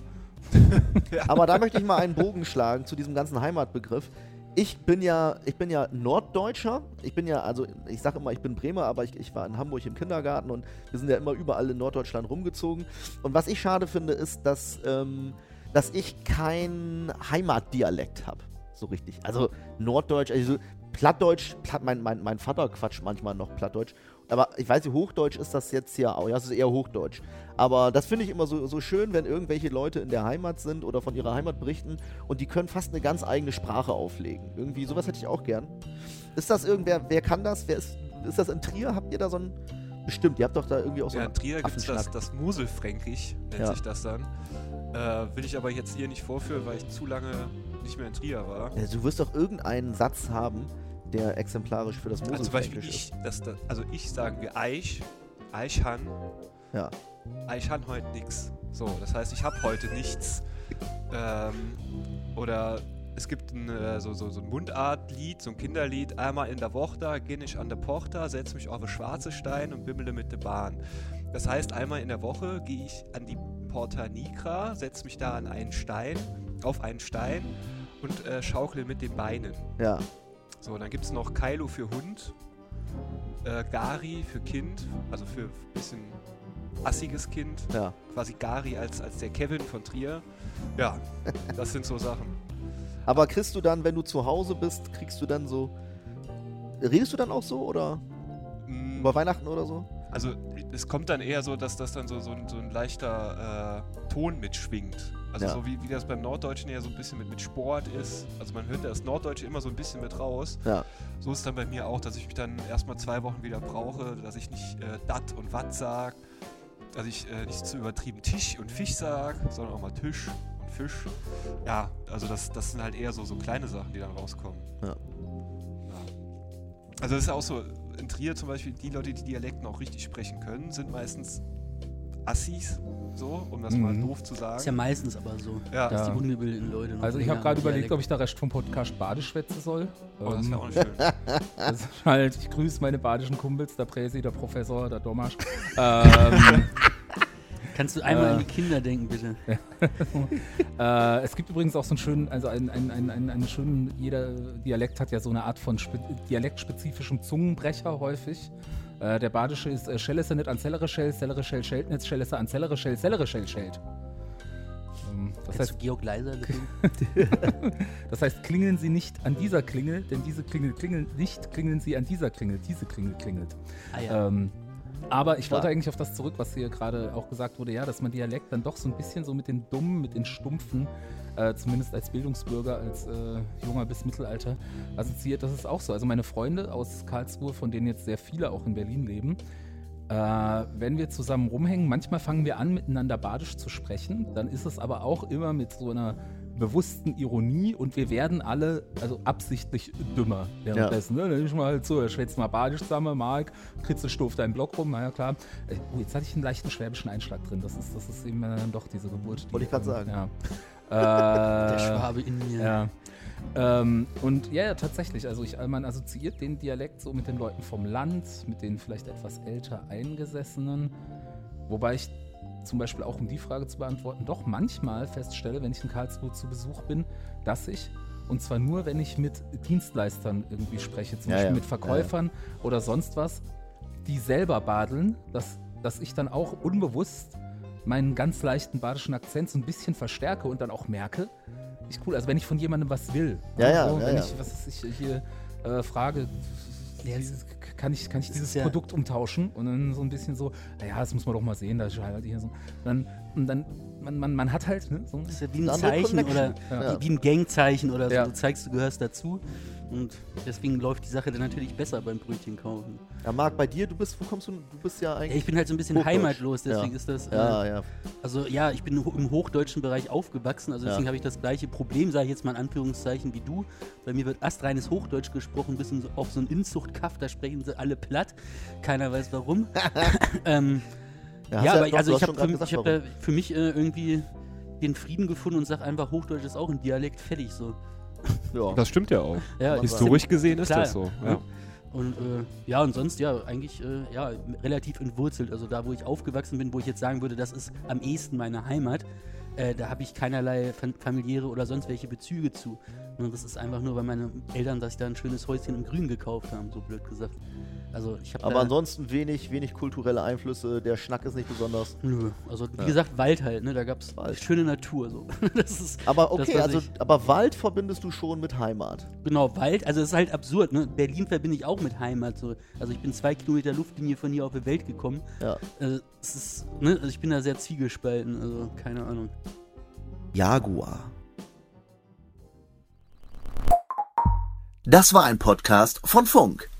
[SPEAKER 1] Aber da möchte ich mal einen Bogen schlagen zu diesem ganzen Heimatbegriff. Ich bin ja, ich bin ja Norddeutscher. Ich bin ja, also ich sage immer, ich bin Bremer, aber ich, ich war in Hamburg im Kindergarten und wir sind ja immer überall in Norddeutschland rumgezogen. Und was ich schade finde, ist, dass, ähm, dass ich kein Heimatdialekt habe. So richtig. Also Norddeutsch, also Plattdeutsch, Platt, mein, mein, mein Vater quatscht manchmal noch Plattdeutsch. Aber ich weiß nicht, Hochdeutsch ist das jetzt ja auch. Ja, es ist eher Hochdeutsch. Aber das finde ich immer so, so schön, wenn irgendwelche Leute in der Heimat sind oder von ihrer Heimat berichten und die können fast eine ganz eigene Sprache auflegen. Irgendwie, sowas hätte ich auch gern. Ist das irgendwer, wer kann das? Wer ist, ist das in Trier? Habt ihr da so ein. Bestimmt, ihr habt doch da irgendwie auch so
[SPEAKER 2] Ja,
[SPEAKER 1] einen
[SPEAKER 2] in Trier gibt es das, das Muselfränkisch, nennt
[SPEAKER 1] Ja.
[SPEAKER 2] sich das dann. Äh, will ich aber jetzt hier nicht vorführen, weil ich zu lange nicht mehr in Trier war.
[SPEAKER 1] Ja, du wirst doch irgendeinen Satz haben, der exemplarisch für das
[SPEAKER 2] Also zum Beispiel ich, das, das, also ich sagen wir Eich, Eichhan,
[SPEAKER 1] Ja.
[SPEAKER 2] Eichhan heute nix. So, das heißt, ich habe heute nichts. Ähm, oder es gibt ein, äh, so, so, so ein Mundartlied, so ein Kinderlied. Einmal in der Woche da gehe ich an der Porta, setze mich auf einen schwarzen Stein und bimmele mit der Bahn. Das heißt, einmal in der Woche gehe ich an die Porta Nigra, setze mich da an einen Stein, auf einen Stein und äh, schaukle mit den Beinen.
[SPEAKER 1] Ja.
[SPEAKER 2] So, dann gibt es noch Kailo für Hund, äh, Gari für Kind, also für ein bisschen assiges Kind,
[SPEAKER 1] Ja.
[SPEAKER 2] quasi Gari als, als der Kevin von Trier. Ja, das sind so Sachen.
[SPEAKER 1] Aber kriegst du dann, wenn du zu Hause bist, kriegst du dann so. Redest du dann auch so oder
[SPEAKER 2] Mm,
[SPEAKER 1] über Weihnachten oder so?
[SPEAKER 2] Also es kommt dann eher so, dass das dann so, so, ein, so ein leichter äh, Ton mitschwingt. Also
[SPEAKER 1] Ja.
[SPEAKER 2] so wie, wie das beim Norddeutschen eher so ein bisschen mit, mit Sport ist. Also man hört das Norddeutsche immer so ein bisschen mit raus.
[SPEAKER 1] Ja.
[SPEAKER 2] So ist dann bei mir auch, dass ich mich dann erstmal zwei Wochen wieder brauche, dass ich nicht äh, dat und wat sag, dass ich äh, nicht zu übertrieben Tisch und Fisch sag, sondern auch mal Tisch und Fisch. Ja, also das, das sind halt eher so, so kleine Sachen, die dann rauskommen.
[SPEAKER 1] Ja.
[SPEAKER 2] Ja. Also das ist auch so, in Trier zum Beispiel, die Leute, die Dialekten auch richtig sprechen können, sind meistens Assis, so, um das mal
[SPEAKER 3] Mhm.
[SPEAKER 2] doof zu sagen.
[SPEAKER 4] Ist ja meistens aber so,
[SPEAKER 2] Ja.
[SPEAKER 4] dass
[SPEAKER 3] Ja.
[SPEAKER 4] die ungebildeten Leute noch
[SPEAKER 3] Also ich habe gerade überlegt, ob ich da recht vom Podcast Badeschwätze soll.
[SPEAKER 2] Oh, das
[SPEAKER 3] Ähm,
[SPEAKER 2] wäre auch nicht schön.
[SPEAKER 3] das ist halt, ich grüße meine badischen Kumpels, der Präsi, der Professor, der Domasch. ähm,
[SPEAKER 4] Kannst du einmal
[SPEAKER 3] Äh.
[SPEAKER 4] an die Kinder denken, bitte?
[SPEAKER 3] Äh, es gibt übrigens auch so einen schönen, also einen, einen, einen, einen, schönen, jeder Dialekt hat ja so eine Art von spe dialektspezifischem Zungenbrecher häufig. Äh, der badische ist äh, Schellesse nicht an Zellere Schell, Zellere Schell Scheltnitz, Schellesse an Zellere Schell, Zellere Schell Schelt. Ähm, das, heißt,
[SPEAKER 4] Georg Leiser
[SPEAKER 3] das heißt, klingeln Sie nicht an dieser Klingel, denn diese Klingel klingelt nicht, klingeln Sie an dieser Klingel, diese Klingel klingelt.
[SPEAKER 4] Ah ja.
[SPEAKER 3] Ähm, aber ich wollte eigentlich auf das zurück, was hier gerade auch gesagt wurde, ja, dass man Dialekt dann doch so ein bisschen so mit den Dummen, mit den Stumpfen, äh, zumindest als Bildungsbürger, als äh, junger bis Mittelalter, assoziiert. Das ist auch so. Also meine Freunde aus Karlsruhe, von denen jetzt sehr viele auch in Berlin leben, äh, wenn wir zusammen rumhängen, manchmal fangen wir an, miteinander badisch zu sprechen. Dann ist es aber auch immer mit so einer bewussten Ironie und wir werden alle, also absichtlich dümmer währenddessen. Ne? Dann ist mal halt so, er schwätzt mal badisch zusammen, Mark, kritzelst du auf deinen Block rum, naja klar. Äh, Oh, jetzt hatte ich einen leichten schwäbischen Einschlag drin. Das ist, das ist eben äh, dann doch diese Geburt. die,
[SPEAKER 1] Wollte ich
[SPEAKER 3] ähm,
[SPEAKER 1] sagen.
[SPEAKER 3] Ja.
[SPEAKER 4] Der
[SPEAKER 3] Äh,
[SPEAKER 4] Schwabe in mir.
[SPEAKER 3] ja. Ähm, und ja, ja, tatsächlich. Also ich, man assoziiert den Dialekt so mit den Leuten vom Land, mit den vielleicht etwas älter Eingesessenen. Wobei ich zum Beispiel auch, um die Frage zu beantworten, doch manchmal feststelle, wenn ich in Karlsruhe zu Besuch bin, dass ich, und zwar nur, wenn ich mit Dienstleistern irgendwie spreche, zum
[SPEAKER 1] Ja,
[SPEAKER 3] Beispiel
[SPEAKER 1] ja.
[SPEAKER 3] mit Verkäufern oder sonst was, die selber badeln, dass, dass ich dann auch unbewusst meinen ganz leichten badischen Akzent so ein bisschen verstärke und dann auch merke, ich cool, also wenn ich von jemandem was will,
[SPEAKER 1] Ja, ja,
[SPEAKER 3] so,
[SPEAKER 1] ja,
[SPEAKER 3] wenn
[SPEAKER 1] ja.
[SPEAKER 3] ich, was ist ich hier äh, frage, kann ich, kann ich dieses
[SPEAKER 4] ist
[SPEAKER 3] Produkt umtauschen und dann so ein bisschen so, naja, das muss man doch mal sehen, da ist halt hier so, dann, und dann, man, man, man hat halt, ne, so,
[SPEAKER 4] Das ist ja wie ein Zeichen oder wie, wie ein Gangzeichen oder so. Du zeigst, du gehörst dazu. Und deswegen läuft die Sache dann natürlich besser beim Brötchen kaufen.
[SPEAKER 1] Ja, Marc, bei dir, du bist, wo kommst du? Du bist ja
[SPEAKER 4] Ja,
[SPEAKER 1] eigentlich.
[SPEAKER 4] ich bin halt so ein bisschen
[SPEAKER 1] Hochdeutsch.
[SPEAKER 4] heimatlos, deswegen
[SPEAKER 1] Ja.
[SPEAKER 4] ist das. Äh,
[SPEAKER 1] ja, ja.
[SPEAKER 4] Also ja, ich bin im hochdeutschen Bereich aufgewachsen, also
[SPEAKER 1] Ja.
[SPEAKER 4] deswegen habe ich das gleiche Problem, sage ich jetzt mal in Anführungszeichen, wie du. Bei mir wird astreines Hochdeutsch gesprochen, bis in auf so ein Inzuchtkaff, da sprechen sie alle platt. Keiner weiß warum. ähm,
[SPEAKER 1] hast
[SPEAKER 4] ja, aber
[SPEAKER 1] doch,
[SPEAKER 4] also ich habe für, hab für mich äh, irgendwie den Frieden gefunden und sage einfach, Hochdeutsch ist auch ein Dialekt, fertig so.
[SPEAKER 1] Ja.
[SPEAKER 2] Das stimmt ja auch.
[SPEAKER 4] Ja,
[SPEAKER 2] Historisch gesehen ist
[SPEAKER 4] Klar.
[SPEAKER 2] das so. Ja.
[SPEAKER 4] Und äh, ja, und sonst ja, eigentlich äh, ja, relativ entwurzelt. Also da, wo ich aufgewachsen bin, wo ich jetzt sagen würde, das ist am ehesten meine Heimat, äh, da habe ich keinerlei fam- familiäre oder sonst welche Bezüge zu. Und das ist einfach nur, weil meine Eltern sich da ein schönes Häuschen im Grün gekauft haben, so blöd gesagt. Also ich habe
[SPEAKER 1] Aber ansonsten wenig, wenig kulturelle Einflüsse. Der Schnack ist nicht besonders.
[SPEAKER 4] Nö, also wie
[SPEAKER 1] Ja.
[SPEAKER 4] gesagt, Wald halt, ne? Da gab es
[SPEAKER 1] Wald.
[SPEAKER 4] schöne Natur. So. Das ist
[SPEAKER 1] Aber
[SPEAKER 4] Das,
[SPEAKER 1] okay,
[SPEAKER 4] was
[SPEAKER 1] also,
[SPEAKER 4] ich-
[SPEAKER 1] aber Wald verbindest du schon mit Heimat.
[SPEAKER 4] Genau, Wald, also es ist halt absurd, ne? Berlin verbinde ich auch mit Heimat. So. Also ich bin zwei Kilometer Luftlinie von hier auf die Welt gekommen.
[SPEAKER 1] Ja.
[SPEAKER 4] Es ist, ne? Also ich bin da sehr zwiegespalten, also keine Ahnung.
[SPEAKER 1] Jaguar.
[SPEAKER 5] Das war ein Podcast von Funk.